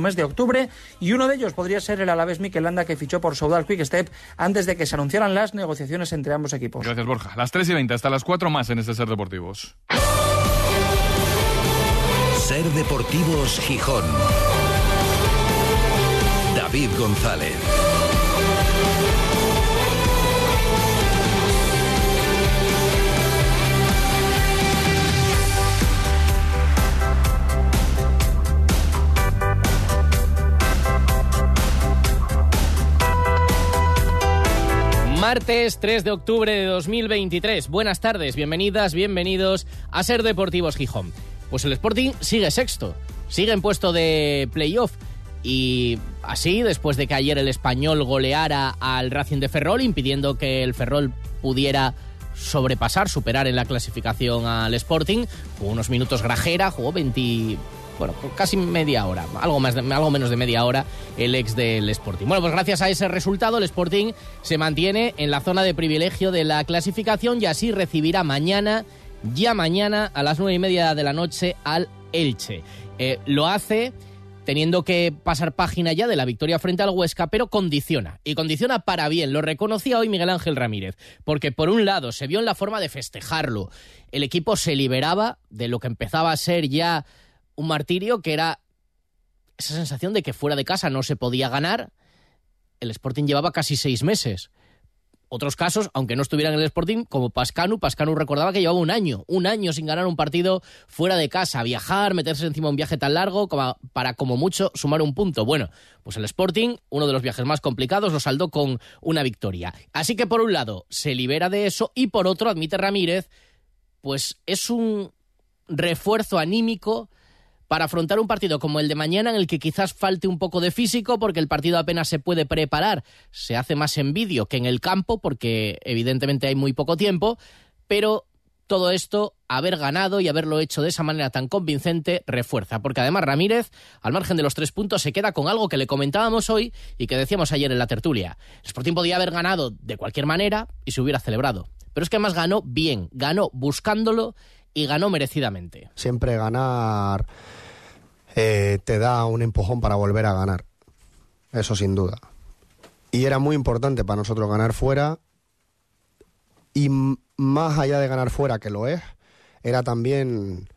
mes de octubre y uno de ellos podría ser el Alavés Mikel Landa que fichó por Saudal Quick Step antes de que se anunciaran las negociaciones entre ambos equipos. Gracias, Borja. Las 3 y 20 hasta las 4 más en este Ser Deportivos. Ser Deportivos Gijón. David González. Martes 3 de octubre de 2023. Buenas tardes, bienvenidas, bienvenidos a Ser Deportivos Gijón. Pues el Sporting sigue sexto, sigue en puesto de playoff. Y así, después de que ayer el español goleara al Racing de Ferrol, impidiendo que el Ferrol pudiera sobrepasar, superar en la clasificación al Sporting, jugó unos minutos Grajera, jugó 20, bueno, casi media hora, algo, más algo menos de media hora, el ex del Sporting. Bueno, pues gracias a ese resultado, el Sporting se mantiene en la zona de privilegio de la clasificación y así recibirá mañana, ya mañana, a las nueve y media de la noche, al Elche. Eh, lo hace teniendo que pasar página ya de la victoria frente al Huesca, pero condiciona, y condiciona para bien, lo reconocía hoy Miguel Ángel Ramírez, porque por un lado se vio en la forma de festejarlo, el equipo se liberaba de lo que empezaba a ser ya un martirio que era esa sensación de que fuera de casa no se podía ganar. El Sporting llevaba casi seis meses. Otros casos, aunque no estuvieran en el Sporting, como Pascanu, Pascanu recordaba que llevaba un año, un año sin ganar un partido fuera de casa, viajar, meterse encima un viaje tan largo como para como mucho sumar un punto. Bueno, pues el Sporting, uno de los viajes más complicados, lo saldó con una victoria. Así que por un lado se libera de eso y por otro, admite Ramírez, pues es un refuerzo anímico para afrontar un partido como el de mañana en el que quizás falte un poco de físico porque el partido apenas se puede preparar, se hace más en vídeo que en el campo porque evidentemente hay muy poco tiempo, pero todo esto, haber ganado y haberlo hecho de esa manera tan convincente, refuerza. Porque además Ramírez, al margen de los tres puntos, se queda con algo que le comentábamos hoy y que decíamos ayer en la tertulia. El Sporting podía haber ganado de cualquier manera y se hubiera celebrado. Pero es que además ganó bien, ganó buscándolo y ganó merecidamente. Siempre ganar eh, te da un empujón para volver a ganar. Eso sin duda. Y era muy importante para nosotros ganar fuera. Y más allá de ganar fuera, que lo es, era también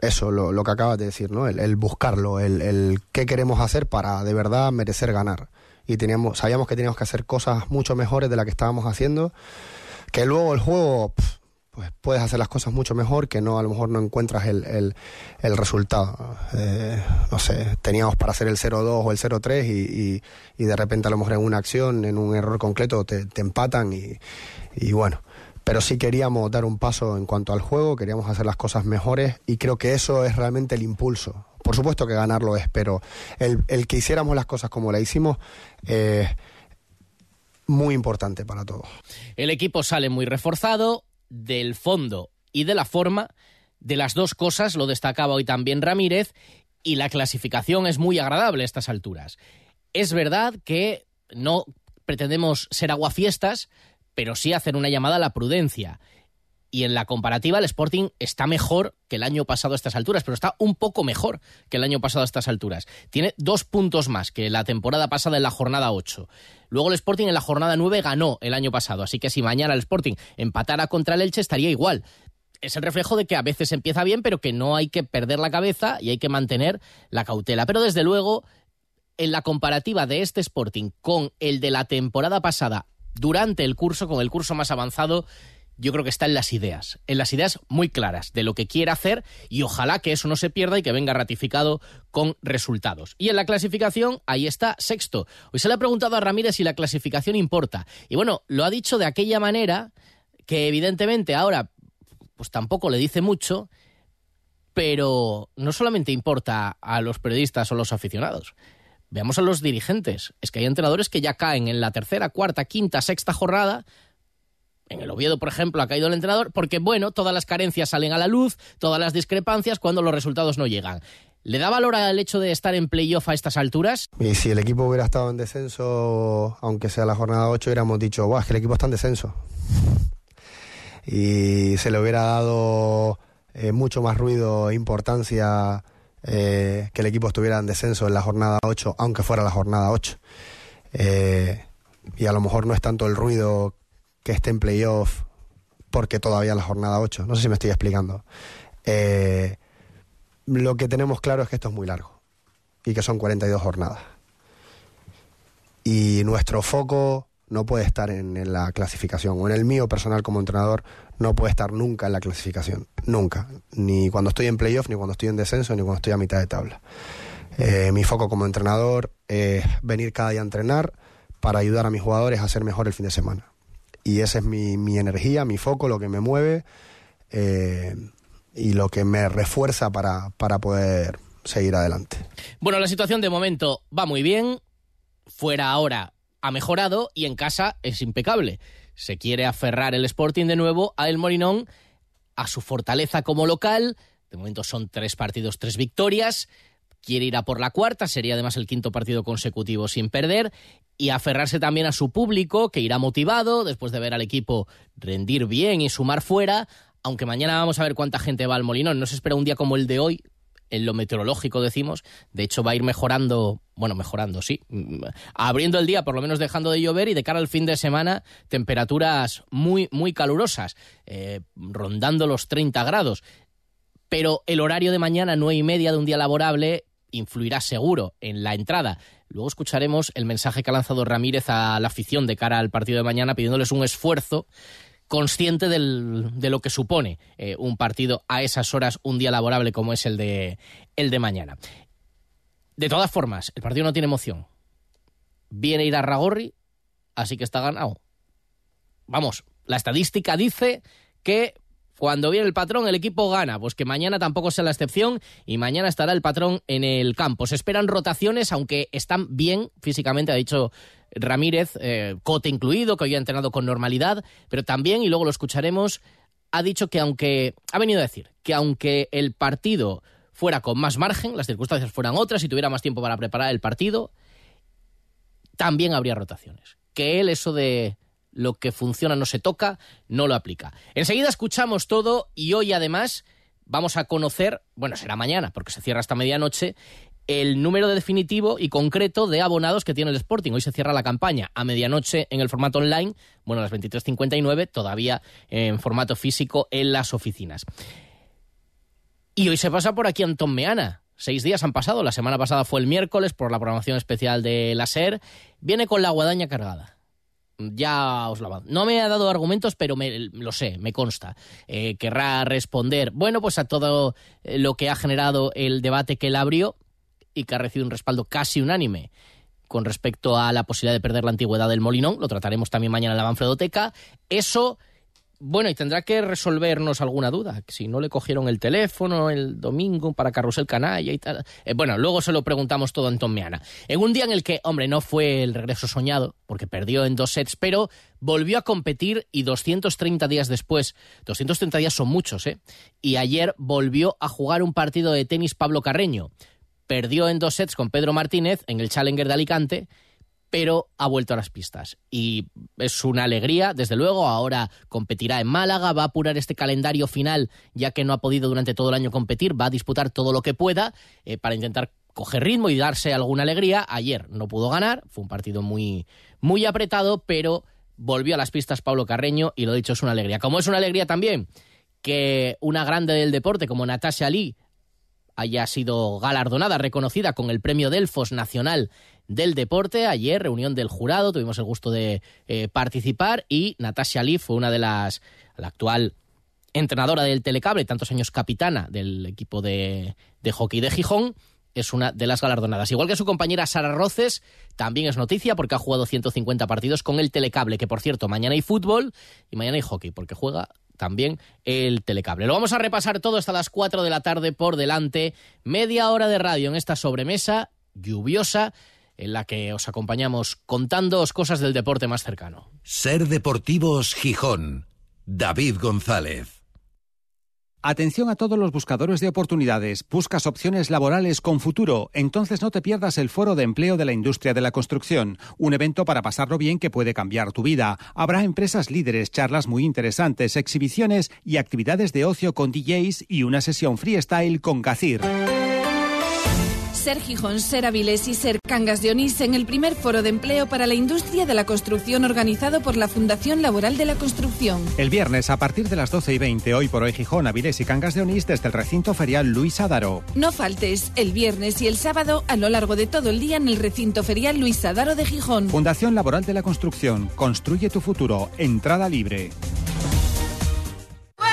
eso, lo, que acabas de decir, ¿no? El, buscarlo, el, el, qué queremos hacer para de verdad merecer ganar. Y teníamos, sabíamos que teníamos que hacer cosas mucho mejores de las que estábamos haciendo. Que luego el juego pues puedes hacer las cosas mucho mejor que no a lo mejor no encuentras el, el, resultado. Eh, no sé, teníamos para hacer el 0-2 o el 0-3 y, y, de repente a lo mejor en una acción, en un error concreto, te, empatan y, y, bueno. Pero sí queríamos dar un paso en cuanto al juego, queríamos hacer las cosas mejores y creo que eso es realmente el impulso. Por supuesto que ganarlo es, pero el, el que hiciéramos las cosas como la hicimos... Eh, muy importante para todos. El equipo sale muy reforzado, del fondo y de la forma, de las dos cosas lo destacaba hoy también Ramírez, y la clasificación es muy agradable a estas alturas. Es verdad que no pretendemos ser aguafiestas, pero sí hacer una llamada a la prudencia y en la comparativa el Sporting está mejor que el año pasado a estas alturas, pero está un poco mejor que el año pasado a estas alturas. Tiene dos puntos más que la temporada pasada en la jornada 8. Luego el Sporting en la jornada 9 ganó el año pasado, así que si mañana el Sporting empatara contra el Elche estaría igual. Es el reflejo de que a veces empieza bien, pero que no hay que perder la cabeza y hay que mantener la cautela. Pero desde luego, en la comparativa de este Sporting con el de la temporada pasada durante el curso, con el curso más avanzado, yo creo que está en las ideas, en las ideas muy claras de lo que quiere hacer y ojalá que eso no se pierda y que venga ratificado con resultados. Y en la clasificación, ahí está sexto. Hoy se le ha preguntado a Ramírez si la clasificación importa. Y bueno, lo ha dicho de aquella manera que evidentemente ahora pues tampoco le dice mucho, pero no solamente importa a los periodistas o los aficionados. Veamos a los dirigentes. Es que hay entrenadores que ya caen en la tercera, cuarta, quinta, sexta jornada en el Oviedo, por ejemplo, ha caído el entrenador porque, bueno, todas las carencias salen a la luz, todas las discrepancias cuando los resultados no llegan. ¿Le da valor al hecho de estar en playoff a estas alturas? Y si el equipo hubiera estado en descenso, aunque sea la jornada 8, hubiéramos dicho, guau, es que el equipo está en descenso. Y se le hubiera dado eh, mucho más ruido e importancia eh, que el equipo estuviera en descenso en la jornada 8, aunque fuera la jornada 8. Eh, y a lo mejor no es tanto el ruido que esté en playoff porque todavía la jornada 8. No sé si me estoy explicando. Eh, lo que tenemos claro es que esto es muy largo y que son 42 jornadas. Y nuestro foco no puede estar en, la clasificación, o en el mío personal como entrenador, no puede estar nunca en la clasificación, nunca, ni cuando estoy en playoff, ni cuando estoy en descenso, ni cuando estoy a mitad de tabla. Eh, mi foco como entrenador es venir cada día a entrenar para ayudar a mis jugadores a ser mejor el fin de semana. Y esa es mi, mi energía, mi foco, lo que me mueve eh, y lo que me refuerza para, para poder seguir adelante. Bueno, la situación de momento va muy bien. Fuera ahora ha mejorado y en casa es impecable. Se quiere aferrar el Sporting de nuevo a El Morinón, a su fortaleza como local. De momento son tres partidos, tres victorias. Quiere ir a por la cuarta, sería además el quinto partido consecutivo sin perder. Y aferrarse también a su público, que irá motivado después de ver al equipo rendir bien y sumar fuera. Aunque mañana vamos a ver cuánta gente va al Molinón. No se espera un día como el de hoy, en lo meteorológico decimos, de hecho va a ir mejorando, bueno, mejorando, sí, abriendo el día, por lo menos dejando de llover y de cara al fin de semana, temperaturas muy, muy calurosas, eh, rondando los 30 grados. Pero el horario de mañana, nueve y media de un día laborable, influirá seguro en la entrada. Luego escucharemos el mensaje que ha lanzado Ramírez a la afición de cara al partido de mañana, pidiéndoles un esfuerzo consciente de lo que supone eh, un partido a esas horas, un día laborable como es el de, el de mañana. De todas formas, el partido no tiene emoción. Viene ir a Ragorri, así que está ganado. Vamos, la estadística dice que cuando viene el patrón, el equipo gana. Pues que mañana tampoco sea la excepción y mañana estará el patrón en el campo. Se esperan rotaciones, aunque están bien físicamente, ha dicho Ramírez, eh, Cote incluido, que hoy ha entrenado con normalidad, pero también, y luego lo escucharemos, ha dicho que aunque, ha venido a decir, que aunque el partido fuera con más margen, las circunstancias fueran otras y tuviera más tiempo para preparar el partido, también habría rotaciones. Que él eso de lo que funciona no se toca, no lo aplica. Enseguida escuchamos todo y hoy además vamos a conocer, bueno, será mañana porque se cierra hasta medianoche, el número definitivo y concreto de abonados que tiene el Sporting. Hoy se cierra la campaña a medianoche en el formato online, bueno, a las 23.59, todavía en formato físico en las oficinas. Y hoy se pasa por aquí Antón Meana. Seis días han pasado, la semana pasada fue el miércoles por la programación especial de la SER. Viene con la guadaña cargada ya os lo No me ha dado argumentos, pero me, lo sé, me consta. Eh, querrá responder, bueno, pues a todo eh, lo que ha generado el debate que él abrió y que ha recibido un respaldo casi unánime con respecto a la posibilidad de perder la antigüedad del Molinón. Lo trataremos también mañana en la Manfredoteca. Eso bueno, y tendrá que resolvernos alguna duda. Si no le cogieron el teléfono el domingo para Carrusel Canalla y tal. Eh, bueno, luego se lo preguntamos todo a Anton Meana. En un día en el que, hombre, no fue el regreso soñado, porque perdió en dos sets, pero volvió a competir y 230 días después, 230 días son muchos, ¿eh? Y ayer volvió a jugar un partido de tenis Pablo Carreño. Perdió en dos sets con Pedro Martínez en el Challenger de Alicante pero ha vuelto a las pistas. Y es una alegría, desde luego. Ahora competirá en Málaga, va a apurar este calendario final, ya que no ha podido durante todo el año competir, va a disputar todo lo que pueda eh, para intentar coger ritmo y darse alguna alegría. Ayer no pudo ganar, fue un partido muy, muy apretado, pero volvió a las pistas Pablo Carreño y lo dicho, es una alegría. Como es una alegría también que una grande del deporte como Natasha Lee haya sido galardonada, reconocida con el premio Delfos Nacional del Deporte. Ayer, reunión del jurado, tuvimos el gusto de eh, participar y Natasha Lee fue una de las, la actual entrenadora del Telecable, tantos años capitana del equipo de, de hockey de Gijón, es una de las galardonadas. Igual que su compañera Sara Roces, también es noticia porque ha jugado 150 partidos con el Telecable, que por cierto, mañana hay fútbol y mañana hay hockey, porque juega también el telecable. Lo vamos a repasar todo hasta las 4 de la tarde por delante. Media hora de radio en esta sobremesa lluviosa en la que os acompañamos contándoos cosas del deporte más cercano. Ser Deportivos Gijón. David González. Atención a todos los buscadores de oportunidades. Buscas opciones laborales con futuro. Entonces no te pierdas el Foro de Empleo de la Industria de la Construcción. Un evento para pasarlo bien que puede cambiar tu vida. Habrá empresas líderes, charlas muy interesantes, exhibiciones y actividades de ocio con DJs y una sesión freestyle con Gacir. Ser Gijón, Ser Avilés y Ser Cangas de Onís en el primer foro de empleo para la industria de la construcción organizado por la Fundación Laboral de la Construcción. El viernes, a partir de las 12 y 20, hoy por hoy Gijón, Avilés y Cangas de Onís desde el recinto ferial Luis Adaro. No faltes el viernes y el sábado a lo largo de todo el día en el recinto ferial Luis Adaro de Gijón. Fundación Laboral de la Construcción. Construye tu futuro. Entrada libre.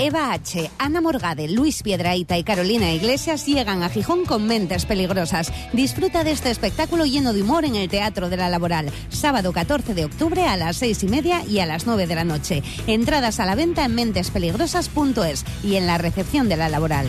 Eva H., Ana Morgade, Luis Piedraíta y Carolina Iglesias llegan a Gijón con mentes peligrosas. Disfruta de este espectáculo lleno de humor en el Teatro de la Laboral. Sábado 14 de octubre a las 6 y media y a las 9 de la noche. Entradas a la venta en mentespeligrosas.es y en la recepción de la Laboral.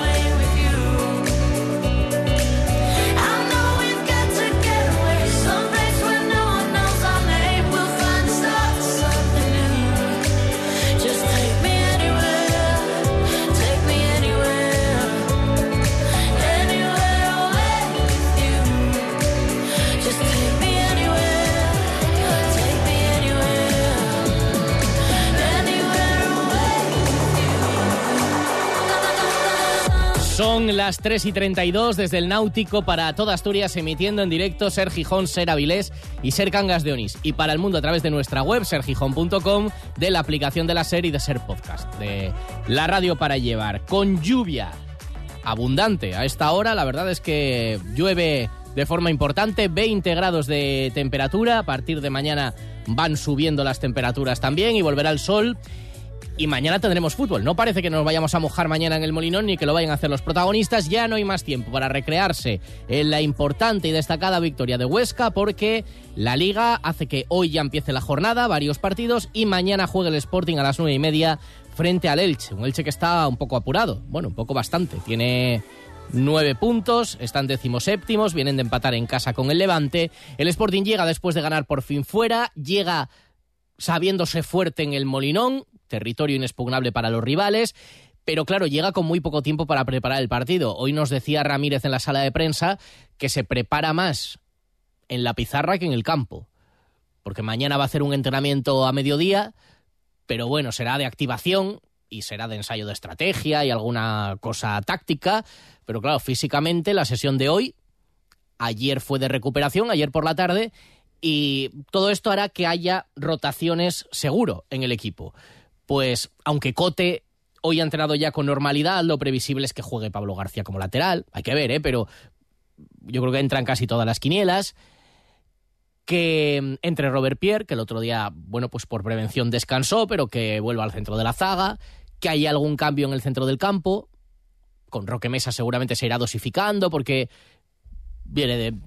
Son las 3 y 32 desde el Náutico para toda Asturias, emitiendo en directo Ser Gijón, Ser Avilés y Ser Cangas de Onís. Y para el mundo a través de nuestra web, sergijón.com, de la aplicación de la Ser y de Ser Podcast, de la radio para llevar. Con lluvia abundante a esta hora, la verdad es que llueve de forma importante, 20 grados de temperatura. A partir de mañana van subiendo las temperaturas también y volverá el sol y mañana tendremos fútbol. No parece que nos vayamos a mojar mañana en el Molinón ni que lo vayan a hacer los protagonistas. Ya no hay más tiempo para recrearse en la importante y destacada victoria de Huesca porque la liga hace que hoy ya empiece la jornada, varios partidos y mañana juegue el Sporting a las nueve y media frente al Elche. Un Elche que está un poco apurado, bueno, un poco bastante. Tiene nueve puntos, están decimoséptimos, vienen de empatar en casa con el Levante. El Sporting llega después de ganar por fin fuera, llega sabiéndose fuerte en el Molinón, territorio inexpugnable para los rivales. Pero claro, llega con muy poco tiempo para preparar el partido. Hoy nos decía Ramírez en la sala de prensa que se prepara más en la pizarra que en el campo. Porque mañana va a hacer un entrenamiento a mediodía, pero bueno, será de activación y será de ensayo de estrategia y alguna cosa táctica. Pero claro, físicamente la sesión de hoy, ayer fue de recuperación, ayer por la tarde, y todo esto hará que haya rotaciones seguro en el equipo pues aunque Cote hoy ha entrenado ya con normalidad, lo previsible es que juegue Pablo García como lateral. Hay que ver, ¿eh? Pero yo creo que entran casi todas las quinielas. Que mm, entre Robert Pierre, que el otro día, bueno, pues por prevención descansó, pero que vuelva al centro de la zaga. Que haya algún cambio en el centro del campo. Con Roque Mesa seguramente se irá dosificando porque viene de mm,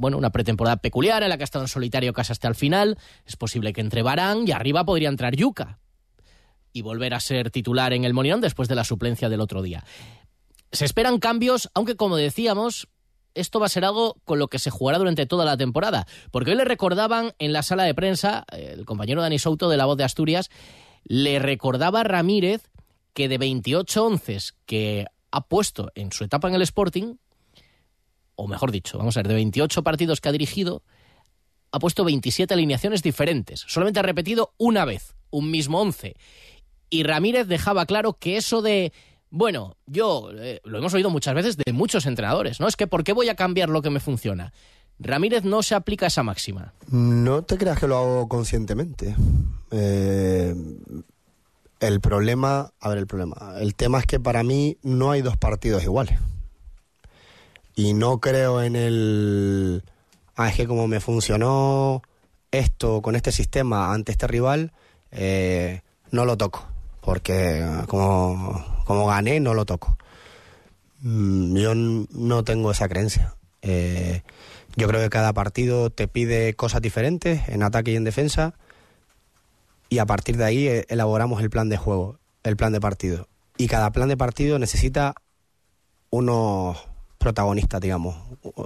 bueno, una pretemporada peculiar en la que ha estado en solitario casi hasta el final. Es posible que entre Barán y arriba podría entrar Yuca y volver a ser titular en el Molinón después de la suplencia del otro día. Se esperan cambios, aunque como decíamos, esto va a ser algo con lo que se jugará durante toda la temporada. Porque hoy le recordaban en la sala de prensa, el compañero Dani Souto de La Voz de Asturias, le recordaba a Ramírez que de 28 onces que ha puesto en su etapa en el Sporting, o mejor dicho, vamos a ver, de 28 partidos que ha dirigido, ha puesto 27 alineaciones diferentes. Solamente ha repetido una vez un mismo once. Y Ramírez dejaba claro que eso de Bueno, yo eh, lo hemos oído muchas veces de muchos entrenadores, ¿no? Es que ¿por qué voy a cambiar lo que me funciona? Ramírez no se aplica esa máxima. No te creas que lo hago conscientemente. Eh, el problema, a ver, el problema. El tema es que para mí no hay dos partidos iguales. Y no creo en el. Ah, es que como me funcionó esto con este sistema ante este rival, eh, no lo toco. Porque como, como gané, no lo toco. Mm, Yo no tengo esa creencia. Eh, yo creo que cada partido te pide cosas diferentes en ataque y en defensa y a partir de ahí eh, elaboramos el plan de juego, el plan de partido. Y cada plan de partido necesita unos protagonistas, digamos,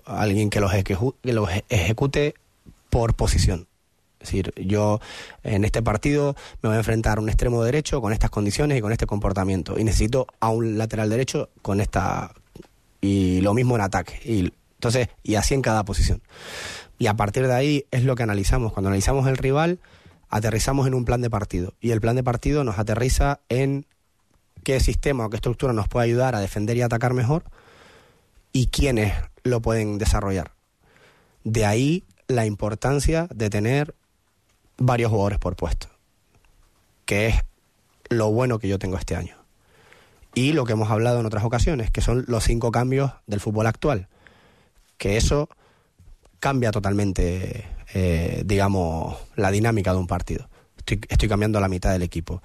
alguien que los, ejecu- que los ejecute por posición. Es decir, yo en este partido me voy a enfrentar a un extremo derecho con estas condiciones y con este comportamiento. Y necesito a un lateral derecho con esta. Y lo mismo en ataque. Y, entonces, y así en cada posición. Y a partir de ahí es lo que analizamos. Cuando analizamos el rival, aterrizamos en un plan de partido. Y el plan de partido nos aterriza en qué sistema o qué estructura nos puede ayudar a defender y atacar mejor y quiénes lo pueden desarrollar. De ahí la importancia de tener varios jugadores por puesto, que es lo bueno que yo tengo este año. Y lo que hemos hablado en otras ocasiones, que son los cinco cambios del fútbol actual, que eso cambia totalmente, eh, digamos, la dinámica de un partido. Estoy, estoy cambiando la mitad del equipo.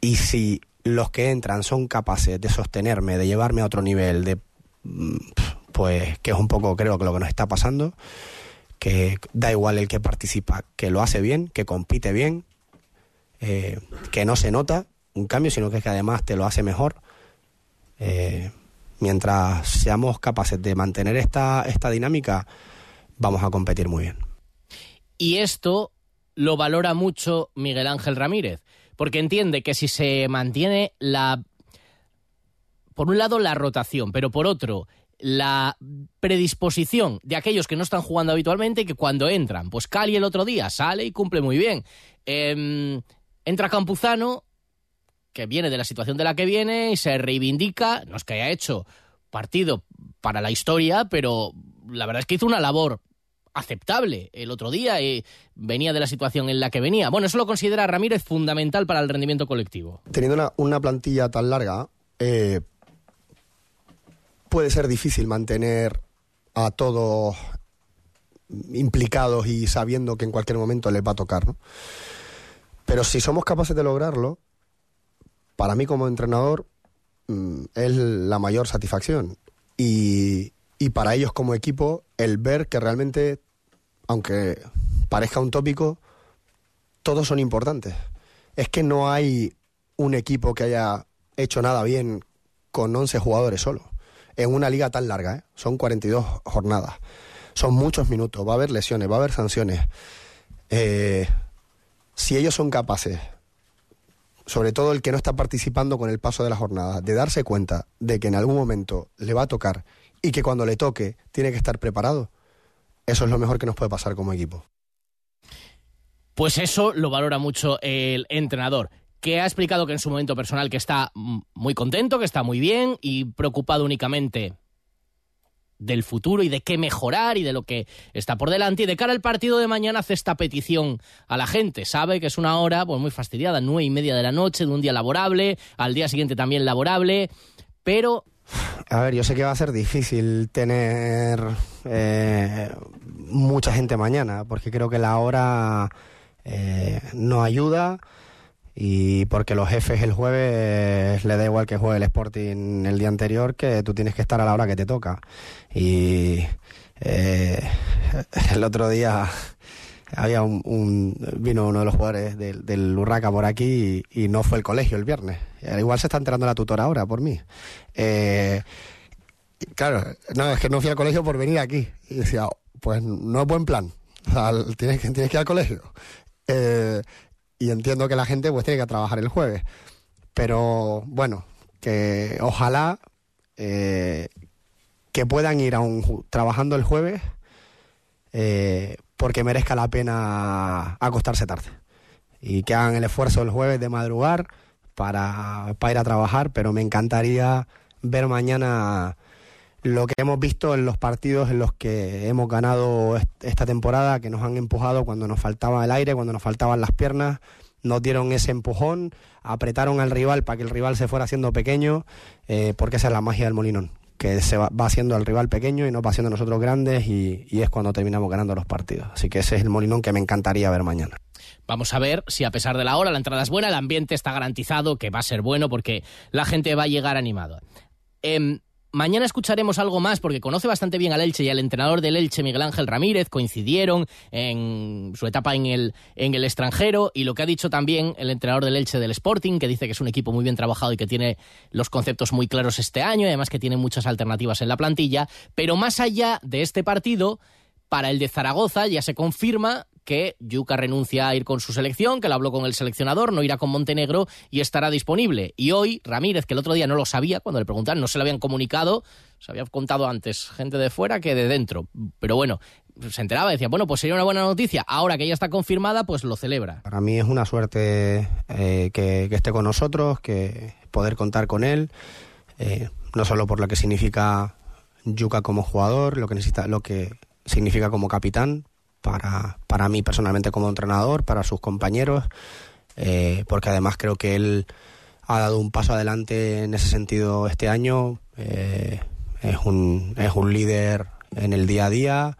Y si los que entran son capaces de sostenerme, de llevarme a otro nivel, de mm, pues que es un poco creo que lo que nos está pasando, que da igual el que participa, que lo hace bien, que compite bien, eh, que no se nota un cambio, sino que, es que además te lo hace mejor. Eh, mientras seamos capaces de mantener esta, esta dinámica, vamos a competir muy bien. Y esto lo valora mucho Miguel Ángel Ramírez, porque entiende que si se mantiene la... Por un lado, la rotación, pero por otro, la predisposición de aquellos que no están jugando habitualmente que cuando entran, pues Cali el otro día sale y cumple muy bien. Em, entra Campuzano, que viene de la situación de la que viene y se reivindica, no es que haya hecho partido para la historia, pero la verdad es que hizo una labor aceptable el otro día y venía de la situación en la que venía. Bueno, eso lo considera Ramírez fundamental para el rendimiento colectivo. Teniendo una, una plantilla tan larga, eh, puede ser difícil mantener a todos implicados y sabiendo que en cualquier momento les va a tocar, ¿no? Pero si somos capaces de lograrlo, para mí como entrenador mm, es la mayor satisfacción. Y, y para ellos como equipo, el ver que realmente, aunque parezca un tópico, todos son importantes. Es que no hay un equipo que haya hecho nada bien con 11 jugadores solo. En una liga tan larga, ¿eh? son 42 jornadas. Son muchos minutos, va a haber lesiones, va a haber sanciones. Eh, si ellos son capaces, sobre todo el que no está participando con el paso de la jornada, de darse cuenta de que en algún momento le va a tocar y que cuando le toque tiene que estar preparado, eso es lo mejor que nos puede pasar como equipo. Pues eso lo valora mucho el entrenador, que ha explicado que en su momento personal que está muy contento, que está muy bien y preocupado únicamente del futuro y de qué mejorar y de lo que está por delante. Y de cara al partido de mañana hace esta petición a la gente. Sabe que es una hora pues, muy fastidiada, nueve y media de la noche, de un día laborable, al día siguiente también laborable, pero A ver, yo sé que va a ser difícil tener eh, mucha gente mañana, porque creo que la hora eh, no ayuda y porque los jefes el jueves le da igual que juegue el Sporting el día anterior, que tú tienes que estar a la hora que te toca. Y eh, el otro día había un, un- vino uno de los jugadores del, del Urraca por aquí y, no fue el colegio el viernes. Al igual se está enterando la tutora ahora por mí. Eh, claro, no, es que no fui al colegio por venir aquí. Y decía, pues no es buen plan. Tienes, que- tienes que ir al colegio. Eh, y entiendo que la gente pues tiene que trabajar el jueves. Pero bueno, que ojalá eh, que puedan ir aún ju- trabajando el jueves eh, porque merezca la pena acostarse tarde. Y que hagan el esfuerzo el jueves de madrugar para, para ir a trabajar, pero me encantaría ver mañana lo que hemos visto en los partidos en los que hemos ganado esta temporada, que nos han empujado cuando nos faltaba el aire, cuando nos faltaban las piernas, nos dieron ese empujón, apretaron al rival para que el rival se fuera haciendo pequeño, eh, porque esa es la magia del Molinón, que se va, haciendo al rival pequeño y nos va haciendo nosotros grandes y, es cuando terminamos ganando los partidos. Así que ese es el Molinón que me encantaría ver mañana. Vamos a ver si a pesar de la hora la entrada es buena, el ambiente está garantizado que va a ser bueno porque la gente va a llegar animado. Eh, Mañana escucharemos algo más porque conoce bastante bien al Elche y al entrenador del Elche, Miguel Ángel Ramírez, coincidieron en su etapa en el, en el extranjero y lo que ha dicho también el entrenador del Elche del Sporting, que dice que es un equipo muy bien trabajado y que tiene los conceptos muy claros este año y además que tiene muchas alternativas en la plantilla. Pero más allá de este partido, para el de Zaragoza ya se confirma que Yuca renuncia a ir con su selección, que lo habló con el seleccionador, no irá con Montenegro y estará disponible. Y hoy Ramírez, que el otro día no lo sabía, cuando le preguntaron, no se lo habían comunicado, se había contado antes gente de fuera que de dentro. Pero bueno, se enteraba, decía, bueno, pues sería una buena noticia. Ahora que ya está confirmada, pues lo celebra. Para mí es una suerte eh, que, esté con nosotros, que poder contar con él, eh, no solo por lo que significa Yuca como jugador, lo que necesita, lo que significa como capitán, para, para mí personalmente como entrenador, para sus compañeros, eh, porque además creo que él ha dado un paso adelante en ese sentido este año. Eh, es, un, es un líder en el día a día,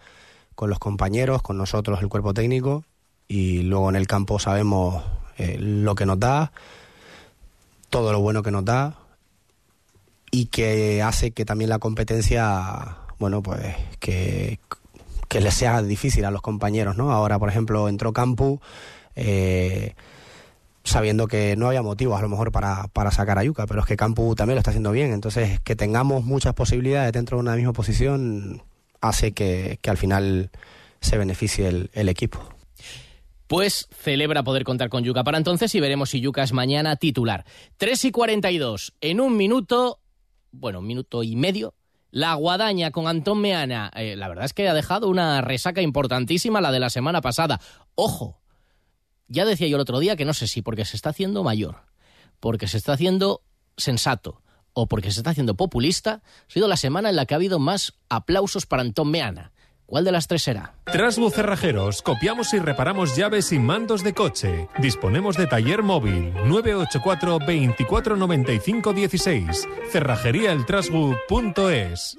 con los compañeros, con nosotros, el cuerpo técnico, y luego en el campo sabemos eh, lo que nos da, todo lo bueno que nos da, y que hace que también la competencia, bueno, pues que que les sea difícil a los compañeros, ¿no? Ahora, por ejemplo, entró Campu eh, sabiendo que no había motivos a lo mejor para, para sacar a Yuca, pero es que Campu también lo está haciendo bien. Entonces, que tengamos muchas posibilidades dentro de una misma posición hace que, al final se beneficie el, el equipo. Pues celebra poder contar con Yuca para entonces y veremos si Yuca es mañana titular. 3 y 42. En un minuto, bueno, un minuto y medio, la guadaña con Antón Meana, eh, la verdad es que ha dejado una resaca importantísima la de la semana pasada. Ojo, ya decía yo el otro día que no sé si porque se está haciendo mayor, porque se está haciendo sensato o porque se está haciendo populista, ha sido la semana en la que ha habido más aplausos para Antón Meana. ¿Cuál de las tres será? Trasbu Cerrajeros, copiamos y reparamos llaves y mandos de coche. Disponemos de taller móvil 984 2495 16. Cerrajeríaeltrasbu.es.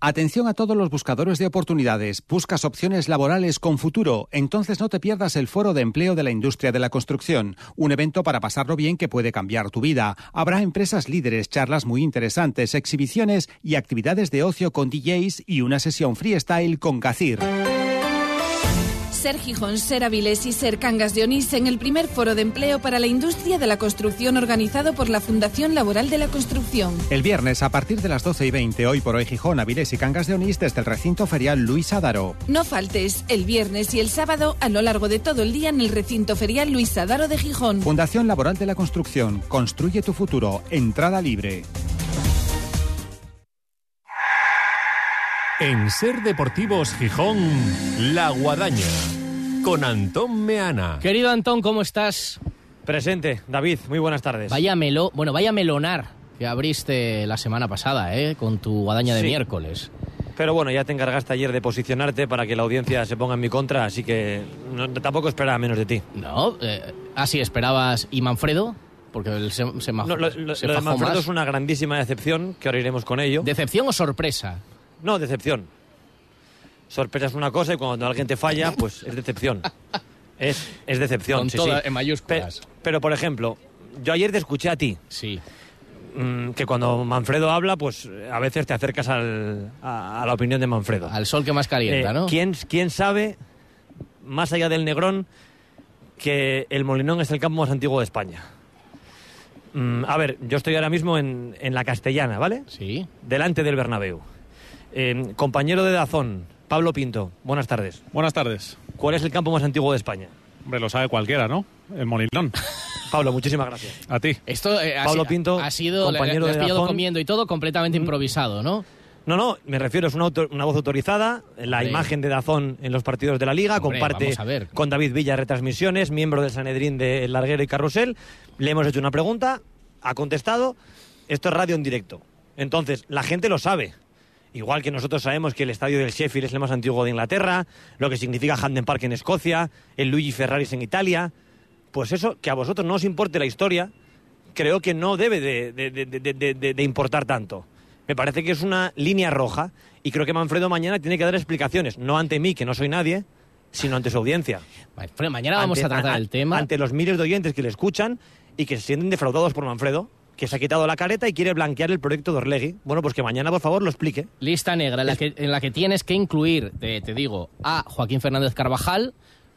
Atención a todos los buscadores de oportunidades. Buscas opciones laborales con futuro. Entonces no te pierdas el Foro de Empleo de la Industria de la Construcción. Un evento para pasarlo bien que puede cambiar tu vida. Habrá empresas líderes, charlas muy interesantes, exhibiciones y actividades de ocio con DJs y una sesión freestyle con Gacir. Ser Gijón, Ser Avilés y Ser Cangas de Onís en el primer foro de empleo para la industria de la construcción organizado por la Fundación Laboral de la Construcción. El viernes a partir de las 12 y 20, hoy por hoy Gijón, Avilés y Cangas de Onís desde el recinto ferial Luis Adaro. No faltes el viernes y el sábado a lo largo de todo el día en el recinto ferial Luis Adaro de Gijón. Fundación Laboral de la Construcción. Construye tu futuro. Entrada libre. En Ser Deportivos Gijón, La Guadaña, con Antón Meana. Querido Antón, ¿cómo estás? Presente, David, muy buenas tardes. Vaya melo, bueno, vaya melonar que abriste la semana pasada, ¿eh? Con tu guadaña de miércoles. Pero bueno, ya te encargaste ayer de posicionarte para que la audiencia se ponga en mi contra, así que tampoco esperaba menos de ti. No, eh, así esperabas. ¿Y Manfredo? Porque el se, no, lo, de Manfredo es una grandísima decepción, que ahora iremos con ello. ¿Decepción o sorpresa? No, decepción. Sorpresa es una cosa y cuando alguien te falla, pues es decepción. Es, es decepción, Con sí, en mayúsculas. Pero, por ejemplo, yo ayer te escuché a ti. Sí. Mm, que cuando Manfredo habla, pues a veces te acercas al, a, la opinión de Manfredo. Al sol que más calienta, eh, ¿no? ¿quién, ¿Quién sabe, más allá del Negrón, que el Molinón es el campo más antiguo de España? Mm, a ver, yo estoy ahora mismo en, en la Castellana, ¿vale? Sí. Delante del Bernabéu. Eh, compañero de Dazón, Pablo Pinto, buenas tardes. Buenas tardes. ¿Cuál es el campo más antiguo de España? Hombre, lo sabe cualquiera, ¿no? El Molinón. Pablo, muchísimas gracias. A ti. Esto eh, Pablo Pinto, ha sido, compañero le has de pillado Dazón. comiendo y todo completamente improvisado, ¿no? No, no, me refiero, es una, autor- una voz autorizada, la Hombre. imagen de Dazón en los partidos de la Liga, Hombre, comparte vamos a ver. con David Villa retransmisiones, miembro del Sanedrín de El Larguero y Carrusel. Le hemos hecho una pregunta, ha contestado, esto es radio en directo. Entonces, la gente lo sabe. Igual que nosotros sabemos que el estadio del Sheffield es el más antiguo de Inglaterra, lo que significa Hampden Park en Escocia, el Luigi Ferraris en Italia. Pues eso, que a vosotros no os importe la historia, creo que no debe de, importar tanto. Me parece que es una línea roja y creo que Manfredo mañana tiene que dar explicaciones, no ante mí, que no soy nadie, sino ante su audiencia. Mañana vamos Ante- a tratar a- el tema. Ante los miles de oyentes que le escuchan y que se sienten defraudados por Manfredo, que se ha quitado la careta y quiere blanquear el proyecto de Orlegui. Bueno, pues que mañana, por favor, lo explique. Lista negra, en la que, en la que tienes que incluir, te, te digo, a Joaquín Fernández Carvajal,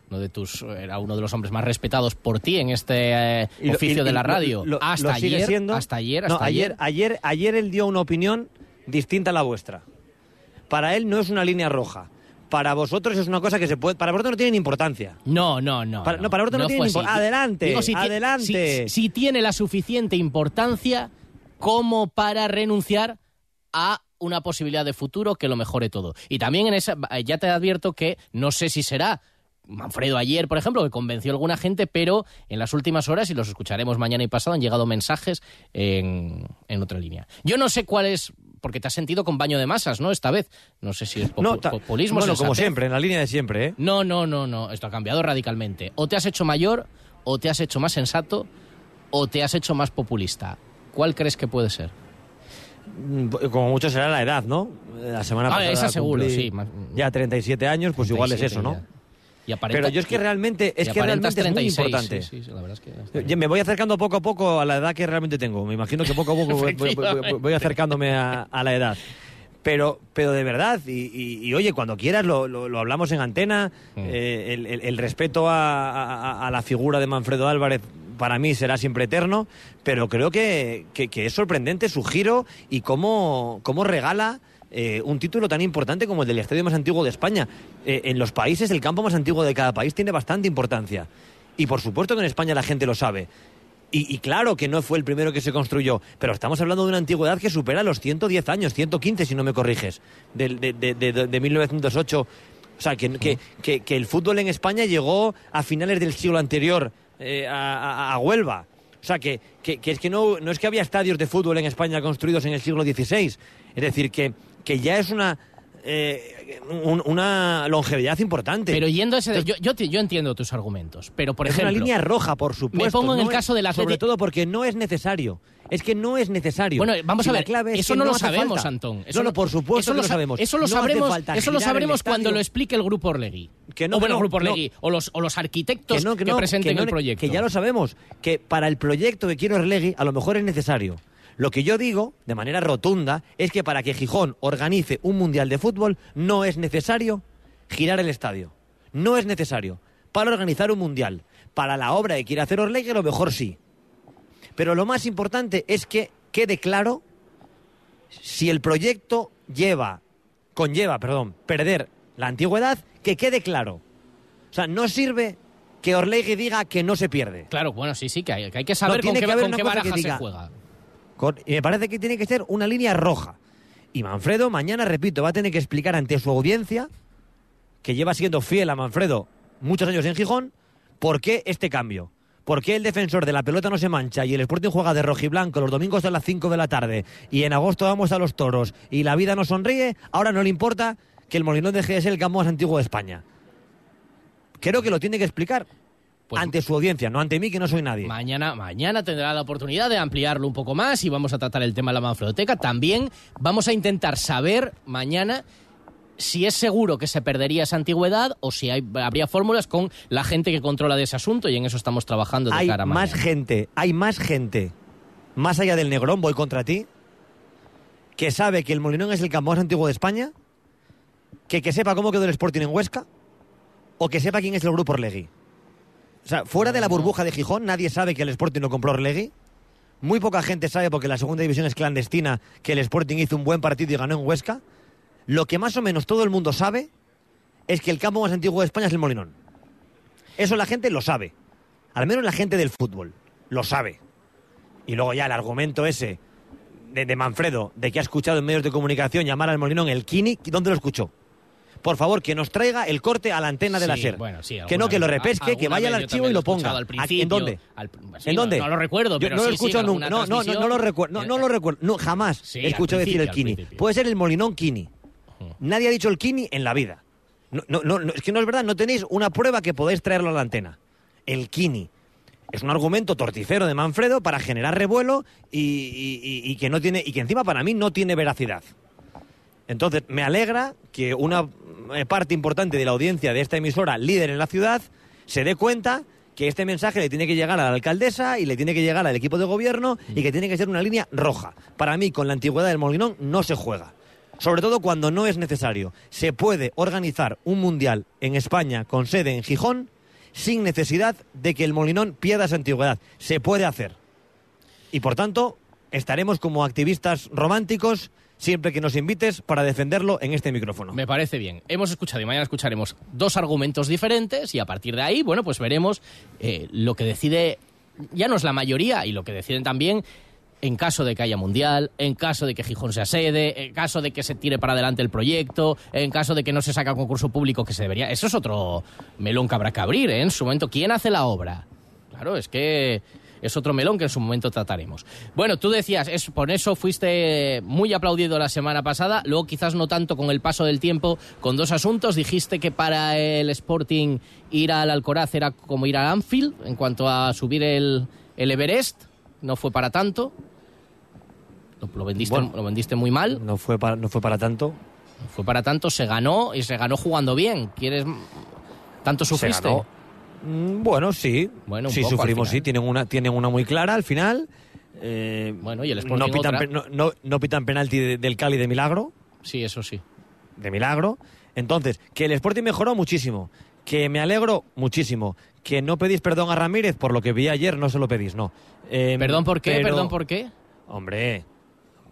uno de tus, era uno de los hombres más respetados por ti en este eh, lo- oficio y- de la radio. lo- hasta, lo sigue ayer, siendo. hasta ayer, No, hasta ayer, ayer, ayer él dio una opinión distinta a la vuestra. Para él no es una línea roja. Para vosotros es una cosa que se puede. Para vosotros no tiene importancia. No, no, no. Para- no, para vosotros no tiene fue ni impor- así. Adelante, Digo, si ti- adelante. Si, si tiene la suficiente importancia como para renunciar a una posibilidad de futuro que lo mejore todo. Y también en esa, ya te advierto que no sé si será Manfredo ayer, por ejemplo, que convenció a alguna gente, pero en las últimas horas, y los escucharemos mañana y pasado, han llegado mensajes en, en otra línea. Yo no sé cuál es, porque te has sentido con baño de masas, ¿no? Esta vez. No sé si es popu- No, populismo, bueno, como siempre, en la línea de siempre, ¿eh? No, no, no, no. Esto ha cambiado radicalmente. O te has hecho mayor, o te has hecho más sensato, o te has hecho más populista. ¿Cuál crees que puede ser? Mm, Como mucho será la edad, ¿no? La semana Ah, pasada. esa seguro, sí, más- Ya 37 años, pues igual es 37 eso, ¿no? ya. Y aparenta- Pero yo es que realmente, es que realmente es muy 36, importante. sí, sí, la verdad es que está bien. Yo me voy acercando poco a poco a la edad que realmente tengo. Me imagino que poco a poco voy, voy- voy- voy acercándome a, a la edad. Pero, pero de verdad, y, y- y, oye, cuando quieras lo, lo- lo hablamos en antena, eh, el, el- el respeto a, a- a la figura de Manfredo Álvarez para mí será siempre eterno, pero creo que, que- que es sorprendente su giro y cómo, cómo regala eh, un título tan importante como el del estadio más antiguo de España. Eh, en los países, el campo más antiguo de cada país tiene bastante importancia. Y por supuesto que en España la gente lo sabe. Y, y claro que no fue el primero que se construyó, pero estamos hablando de una antigüedad que supera los 110 años, 115 si no me corriges, del- de, de, de- de 1908. O sea, que, que- que- que el fútbol en España llegó a finales del siglo anterior eh, a, a- a Huelva. O sea, que, que- que es que no, no es que había estadios de fútbol en España construidos en el siglo XVI. Es decir, que, que ya es una, eh, un- una longevidad importante. Pero yendo a ese... Yo, yo, yo entiendo tus argumentos, pero por es ejemplo... una línea roja, por supuesto. Me pongo en no el es- caso del Sobre Atlético... todo porque no es necesario. Es que no es necesario. Bueno, vamos a la ver, clave es eso que no, lo sabemos, falta. Antón. no, no, por supuesto eso que lo sa- sabemos. Eso lo sabremos, eso lo sabremos cuando lo explique el grupo Orlegui. Que o bueno, el grupo. Orlegui, o, los, o los arquitectos que, no, que, presenten el proyecto. Que ya lo sabemos, que para el proyecto que quiere Orlegui a lo mejor es necesario. Lo que yo digo, de manera rotunda, es que para que Gijón organice un Mundial de Fútbol no es necesario girar el estadio. No es necesario. Para organizar un Mundial. Para la obra que quiere hacer Orlegui a lo mejor sí. Pero lo más importante es que quede claro si el proyecto lleva, conlleva, perdón, perder la antigüedad, que quede claro. O sea, no sirve que Orlegui diga que no se pierde. Claro, bueno, sí, sí, que hay que, hay que saber No, con tiene qué, que haber con qué baraja que se juega. Y me parece que tiene que ser una línea roja. Y Manfredo mañana, repito, va a tener que explicar ante su audiencia, que lleva siendo fiel a Manfredo muchos años en Gijón, por qué este cambio. ¿Por qué el defensor de la pelota no se mancha y el Sporting juega de rojiblanco los domingos a las 5 de la tarde y en agosto vamos a los toros y la vida nos sonríe? Ahora no le importa que el Molinón deje de ser el campo más antiguo de España. Creo que lo tiene que explicar ante su audiencia, no ante mí, que no soy nadie. Mañana, mañana tendrá la oportunidad de ampliarlo un poco más y vamos a tratar el tema de la manfredoteca. También vamos a intentar saber mañana si es seguro que se perdería esa antigüedad o si hay- habría fórmulas con la gente que controla de ese asunto y en eso estamos trabajando de hay cara a más mañana. gente, hay más gente, más allá del Negrón, voy contra ti, que sabe que el Molinón es el campo más antiguo de España, que que sepa cómo quedó el Sporting en Huesca, o que sepa quién es el grupo Orlegui. O sea, fuera de la burbuja de Gijón, nadie sabe que el Sporting lo compró Orlegui. Muy poca gente sabe, porque la segunda división es clandestina, que el Sporting hizo un buen partido y ganó en Huesca. Lo que más o menos todo el mundo sabe es que el campo más antiguo de España es el Molinón. Eso la gente lo sabe. Al menos la gente del fútbol lo sabe. Y luego ya el argumento ese de, de Manfredo, de que ha escuchado en medios de comunicación llamar al Molinón el Kini, ¿dónde lo escuchó? Por favor, que nos traiga el corte a la antena de la SER. bueno, sí, que no, que lo repesque, que vaya al archivo y lo ponga. al ¿En dónde? al- sí, ¿En no- dónde? no lo recuerdo, Yo no lo escucho nunca. No, lo recuerdo. No, lo recuerdo. No, jamás he escuchado decir el Kini. Puede ser el Molinón Kini. Nadie ha dicho el Kini en la vida. No, no, no, no, es que no es verdad, no tenéis una prueba que podáis traerlo a la antena. El Kini. Es un argumento torticero de Manfredo para generar revuelo y, y- y- y que no tiene y que encima para mí no tiene veracidad. Entonces, me alegra que una eh, parte importante de la audiencia de esta emisora, líder en la ciudad, se dé cuenta que este mensaje le tiene que llegar a la alcaldesa y le tiene que llegar al equipo de gobierno y que tiene que ser una línea roja. Para mí, con la antigüedad del Molinón no se juega. Sobre todo cuando no es necesario. Se puede organizar un mundial en España con sede en Gijón sin necesidad de que el Molinón pierda su antigüedad. Se puede hacer. Y por tanto, estaremos como activistas románticos siempre que nos invites para defenderlo en este micrófono. Me parece bien. Hemos escuchado y mañana escucharemos dos argumentos diferentes y a partir de ahí, bueno, pues veremos eh, lo que decide, ya no es la mayoría, y lo que deciden también en caso de que haya mundial, en caso de que Gijón sea sede, en caso de que se tire para adelante el proyecto, en caso de que no se saca concurso público que se debería. Eso es otro melón que habrá que abrir, ¿eh? En su momento, ¿quién hace la obra? Claro, es que es otro melón que en su momento trataremos. Bueno, tú decías, es, por eso fuiste muy aplaudido la semana pasada, luego quizás no tanto con el paso del tiempo, con dos asuntos. Dijiste que para el Sporting ir al Alcoraz era como ir al Anfield en cuanto a subir el, el Everest, no fue para tanto. Lo, lo vendiste, Bueno. lo vendiste muy mal. No fue para, no fue para tanto. Fue para tanto, se ganó y se ganó jugando bien. ¿Quieres tanto Se sufriste? ganó. Mm, Bueno, sí. Bueno, sí, poco sufrimos, sí. Tienen una, tienen una muy clara al final. Eh, Bueno, y el no Sporting pitan, otra. pe- no, no- no pitan penalti de- del Cali de milagro. Sí, eso sí. De milagro. Entonces, que el Sporting mejoró muchísimo. Que me alegro muchísimo. Que no pedís perdón a Ramírez por lo que vi ayer, no se lo pedís, no. Eh, ¿Perdón por qué? pero- ¿Perdón por qué? Hombre,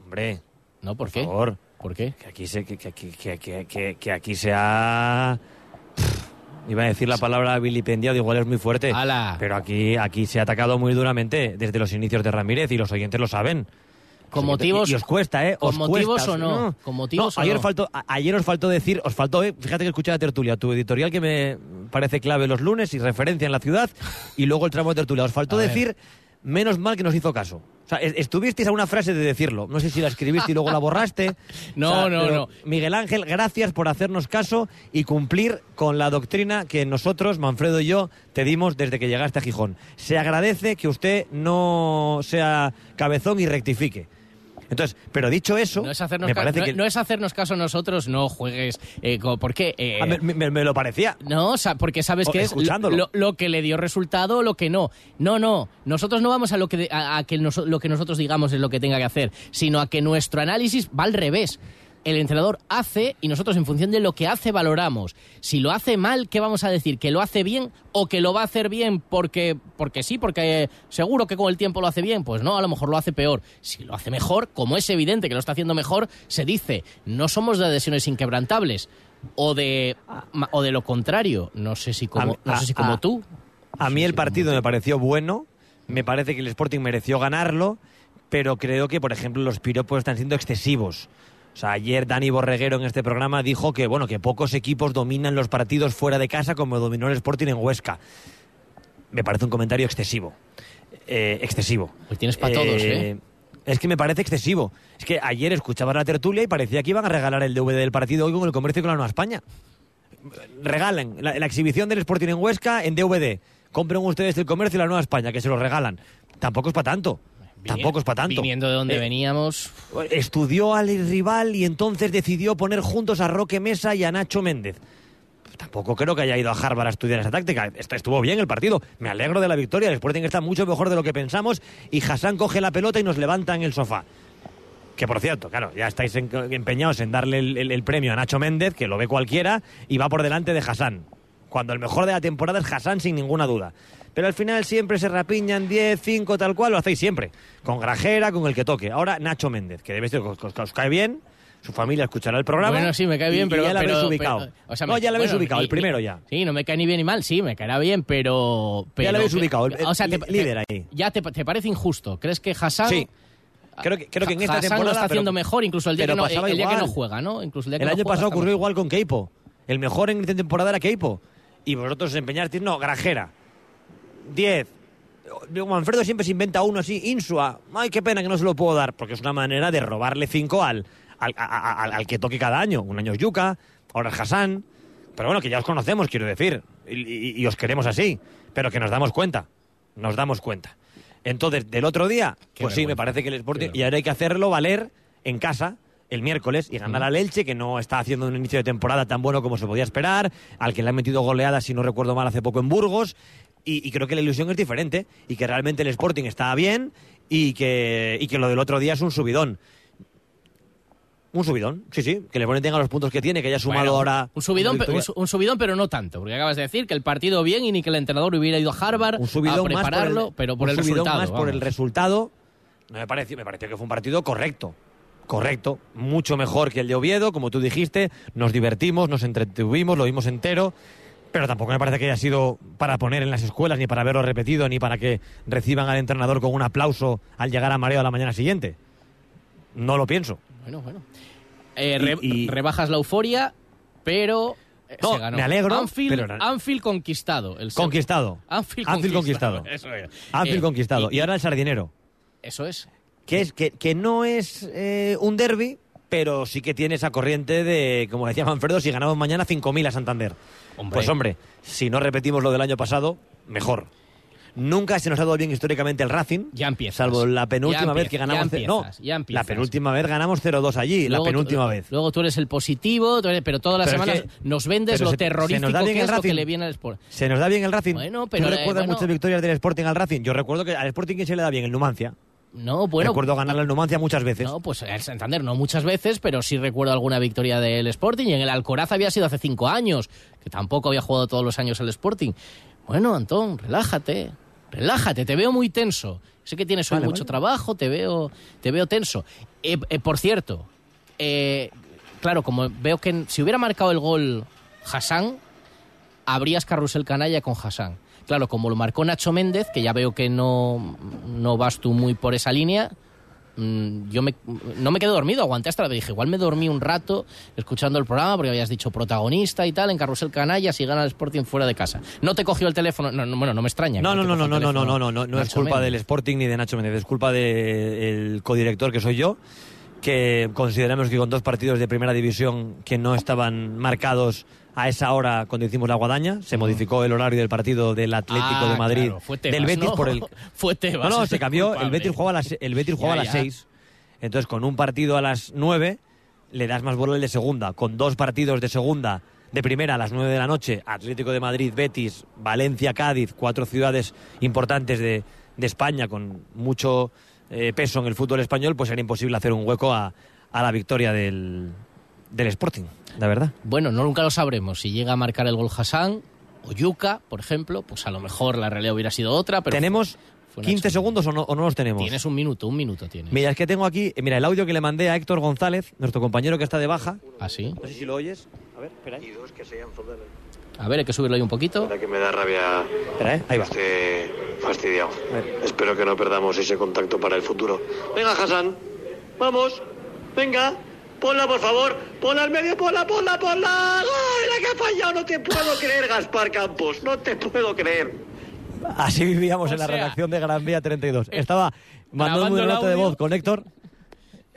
hombre. No, ¿por qué? favor. ¿Por qué? Que aquí se, que, que, que, que, que- que- que aquí se ha... Iba a decir la palabra vilipendiado, igual es muy fuerte. Pero aquí, aquí se ha atacado muy duramente desde los inicios de Ramírez y los oyentes lo saben. ¿Con motivos- Y, os cuesta, ¿eh? con Os motivos cuesta, o no? ¿Con motivos No, o ayer, no? Faltó, a- ayer os faltó decir, os faltó, eh, fíjate que escuché la tertulia, tu editorial que me parece clave los lunes y referencia en la ciudad, y luego el tramo de tertulia. Os faltó A ver. Menos mal que nos hizo caso. O sea, es- estuvisteis a una frase de decirlo. No sé si la escribiste y luego la borraste. No, O sea, no, no. Miguel Ángel, gracias por hacernos caso y cumplir con la doctrina que nosotros, Manfredo y yo, te dimos desde que llegaste a Gijón. Se agradece que usted no sea cabezón y rectifique. Entonces, pero dicho eso, No es, hacernos me parece no- que... no es hacernos caso nosotros, no juegues. Eh, co- ¿Por qué? Eh, Ah, me, me- me lo parecía. No, porque sabes O que es lo, que le dio resultado o lo que no. No, no. Nosotros no vamos a lo que, a, a que noso- lo que nosotros digamos es lo que tenga que hacer, sino a que nuestro análisis va al revés. El entrenador hace y nosotros en función de lo que hace valoramos. Si lo hace mal, ¿qué vamos a decir? ¿Que lo hace bien o que lo va a hacer bien porque, porque sí? Porque seguro que con el tiempo lo hace bien. Pues no, a lo mejor lo hace peor. Si lo hace mejor, como es evidente que lo está haciendo mejor, se dice, no somos de adhesiones inquebrantables. O de, o de lo contrario. No sé si como, no sé si como a- tú. A mí el partido me pareció bueno, me parece que el Sporting mereció ganarlo, pero creo que, por ejemplo, los piropos están siendo excesivos. O sea, ayer Dani Borreguero en este programa dijo que, bueno, que pocos equipos dominan los partidos fuera de casa como dominó el Sporting en Huesca. Me parece un comentario excesivo. Eh, excesivo. Pues tienes pa' todos, ¿eh? Es que me parece excesivo. Es que ayer escuchaba la tertulia y parecía que iban a regalar el DVD del partido hoy con el comercio con la Nueva España. Regalen la, la exhibición del Sporting en Huesca en DVD. Compren ustedes el comercio y la Nueva España, que se lo regalan. Tampoco es para tanto. Tampoco es para tanto. Viniendo de donde Eh, veníamos. Estudió al rival y entonces decidió poner juntos a Roque Mesa y a Nacho Méndez. Tampoco creo que haya ido a Harvard a estudiar esa táctica. Est- Estuvo bien el partido. Me alegro de la victoria. El Sporting está mucho mejor de lo que pensamos y Hassan coge la pelota y nos levanta en el sofá. Que por cierto, claro, ya estáis empeñados en darle el, el- el premio a Nacho Méndez, que lo ve cualquiera, y va por delante de Hassan. Cuando el mejor de la temporada es Hassan, sin ninguna duda. Pero al final siempre se rapiñan 10, 5, tal cual, lo hacéis siempre. Con Grajera, con el que toque. Ahora Nacho Méndez, que debe ser que os, os cae bien, su familia escuchará el programa. Bueno, sí, me cae bien, y- pero... Y ya la pero- habéis ubicado. pero- o sea, no, ya la habéis bueno, ubicado, y- el primero ya. Sí, no me cae ni bien ni mal, sí, me caerá bien, pero... pero Ya lo habéis ubicado, el- o sea, te- líder ahí. Ya te, te parece injusto. ¿Crees que Hassan... Sí. Creo que, creo que en esta Hassan temporada... lo está haciendo mejor, incluso el día, que no, el día que no juega, ¿no? Incluso el día que El no año juega pasado ocurrió mejor. igual con Keipo. El mejor en esta temporada era Keipo. Y vosotros empeñasteis, no, Granjera. 10. Manfredo siempre se inventa uno así, Insua. Ay, qué pena que no se lo puedo dar, porque es una manera de robarle 5 al, al, al- al que toque cada año. Un año es Yuka, ahora es Hassan. Pero bueno, que ya os conocemos, quiero decir. Y, y- y os queremos así. Pero que nos damos cuenta. Nos damos cuenta. Entonces, del otro día, Qué pues sí, me parece que el Sporting. Y ahora hay que hacerlo valer en casa el miércoles y ganar al Elche, que no está haciendo un inicio de temporada tan bueno como se podía esperar, al que le han metido goleadas, si no recuerdo mal, hace poco en Burgos. Y, y creo que la ilusión es diferente y que realmente el Sporting está bien y que, y que lo del otro día es un subidón. Un subidón, sí, sí, que el Sporting tenga los puntos que tiene, que haya sumado Bueno, ahora. Un subidón, un, subidón, pero no tanto, porque acabas de decir que el partido bien y ni que el entrenador hubiera ido a Harvard un a subidón más prepararlo, por el, pero por un el subidón resultado. más por el resultado. No me pareció, me pareció que fue un partido correcto. Correcto, mucho mejor que el de Oviedo, como tú dijiste, nos divertimos, nos entretuvimos, lo vimos entero, pero tampoco me parece que haya sido para poner en las escuelas, ni para verlo repetido, ni para que reciban al entrenador con un aplauso al llegar a mareo a la mañana siguiente. No lo pienso. Bueno, bueno. Eh, re- rebajas la euforia, pero eh, No, se ganó. me alegro, Anfield, pero- Anfield conquistado. El Conquistado. Anfield, Anfield conquistado. conquistado. Eso es. Anfield Eh, conquistado. Y, ahora el sardinero. Eso es. que es que, que no es eh, un derby, pero sí que tiene esa corriente de, como decía Manfredo, si ganamos mañana 5.000 a Santander. Pues hombre, si no repetimos lo del año pasado, mejor. Nunca se nos ha dado bien históricamente el Racing, ya empiezas. salvo la penúltima vez que empiezas, ganamos... ya ce- no, empiezas, ya la empiezas. penúltima vez ganamos 0-2 allí, la tú- penúltima vez. Luego tú eres el positivo, tú eres- pero todas las Pero es semanas que- nos vendes lo se- se nos terrorífico da bien que el es lo que Racing. le viene al Sport. ¿Se nos da bien el Racing? Bueno, pero, ¿Tú eh, recuerdas bueno. muchas victorias del Sporting al Racing? Yo recuerdo que al Sporting ¿quién se le da bien? El Numancia. No, bueno. Recuerdo ganarle al Numancia muchas veces. No, pues el Santander no muchas veces, pero sí recuerdo alguna victoria del Sporting. Y en el Alcoraz había sido hace cinco años, que tampoco había jugado todos los años el Sporting. Bueno, Antón, relájate, relájate, te veo muy tenso. Sé que tienes hoy Vale, mucho vale. trabajo, te veo, te veo tenso. Eh, eh, por cierto, eh, claro, como veo que si hubiera marcado el gol Hassan, habrías carrusel canalla con Hassan. Claro, como lo marcó Nacho Méndez, que ya veo que no, no vas tú muy por esa línea, mm, yo me, no me quedé dormido, aguanté hasta la dije, igual me dormí un rato escuchando el programa porque habías dicho protagonista y tal en Carrusel Canalla si gana el Sporting fuera de casa. No te cogió el teléfono, no, no, bueno, no me extraña. No, no, no, no, no, no, no, teléfono no, no, no es culpa Méndez. del Sporting ni de Nacho Méndez, es culpa del codirector que soy yo, que consideramos que con dos partidos de primera división que no estaban marcados a esa hora cuando hicimos la guadaña, se modificó el horario del partido del Atlético Ah, de Madrid, claro, fue Tebas, del Betis ¿no? por el... Fue Tebas, No, no, se cambió, el. Betis jugaba a las, el Betis jugaba Ya, a las ya. 6, entonces con un partido a las 9 le das más bola al de segunda, con dos partidos de segunda de primera a las 9 de la noche, Atlético de Madrid, Betis, Valencia, Cádiz, cuatro ciudades importantes de, de España con mucho eh, peso en el fútbol español, pues era imposible hacer un hueco a, a la victoria del, del Sporting, la verdad. Bueno, no nunca lo sabremos. Si llega a marcar el gol Hassan o Yuka, por ejemplo, pues a lo mejor la realidad hubiera sido otra, pero... ¿Tenemos fue una 15 excepción. segundos o no, o no los tenemos? Tienes un minuto, un minuto tienes. Mira, es que tengo aquí, mira, el audio que le mandé a Héctor González, nuestro compañero que está de baja. ¿Ah, sí? No sé si lo oyes. A ver, espera. Y dos que se A ver, hay que subirlo ahí un poquito. que me da rabia Espera, ¿eh? Ahí va. esté fastidiado. Espero que no perdamos ese contacto para el futuro. Venga, Hassan. Vamos. Venga. Ponla, por favor. Ponla al medio. Ponla, ponla, ponla. ¡Ay, la que ha fallado! No te puedo creer, Gaspar Campos. No te puedo creer. Así vivíamos O en la redacción de Gran Vía 32. Estaba mandando un el nota de voz con Héctor.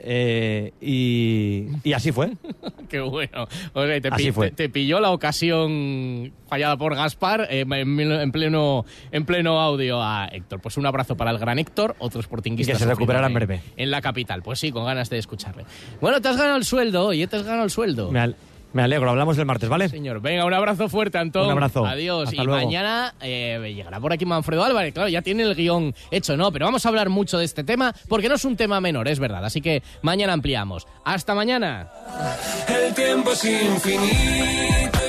Eh, y, y así fue. Qué bueno. O sea, te, Así fue. te- te pilló la ocasión fallada por Gaspar eh, en, en pleno, en pleno audio a Héctor. Pues un abrazo para el gran Héctor, otro sportinguista. Y que se sufrido recuperará en en- breve. En la capital. Pues sí, con ganas de escucharle. Bueno, te has ganado el sueldo, oye, te has ganado el sueldo. Me, al- me alegro, hablamos el martes, ¿vale? Señor, venga, un abrazo fuerte, Antón. Un abrazo. Adiós. Hasta y luego. mañana eh, llegará por aquí Manfredo Álvarez. Claro, ya tiene el guion hecho, ¿no? Pero vamos a hablar mucho de este tema porque no es un tema menor, es verdad. Así que mañana ampliamos. ¡Hasta mañana! El tiempo es infinito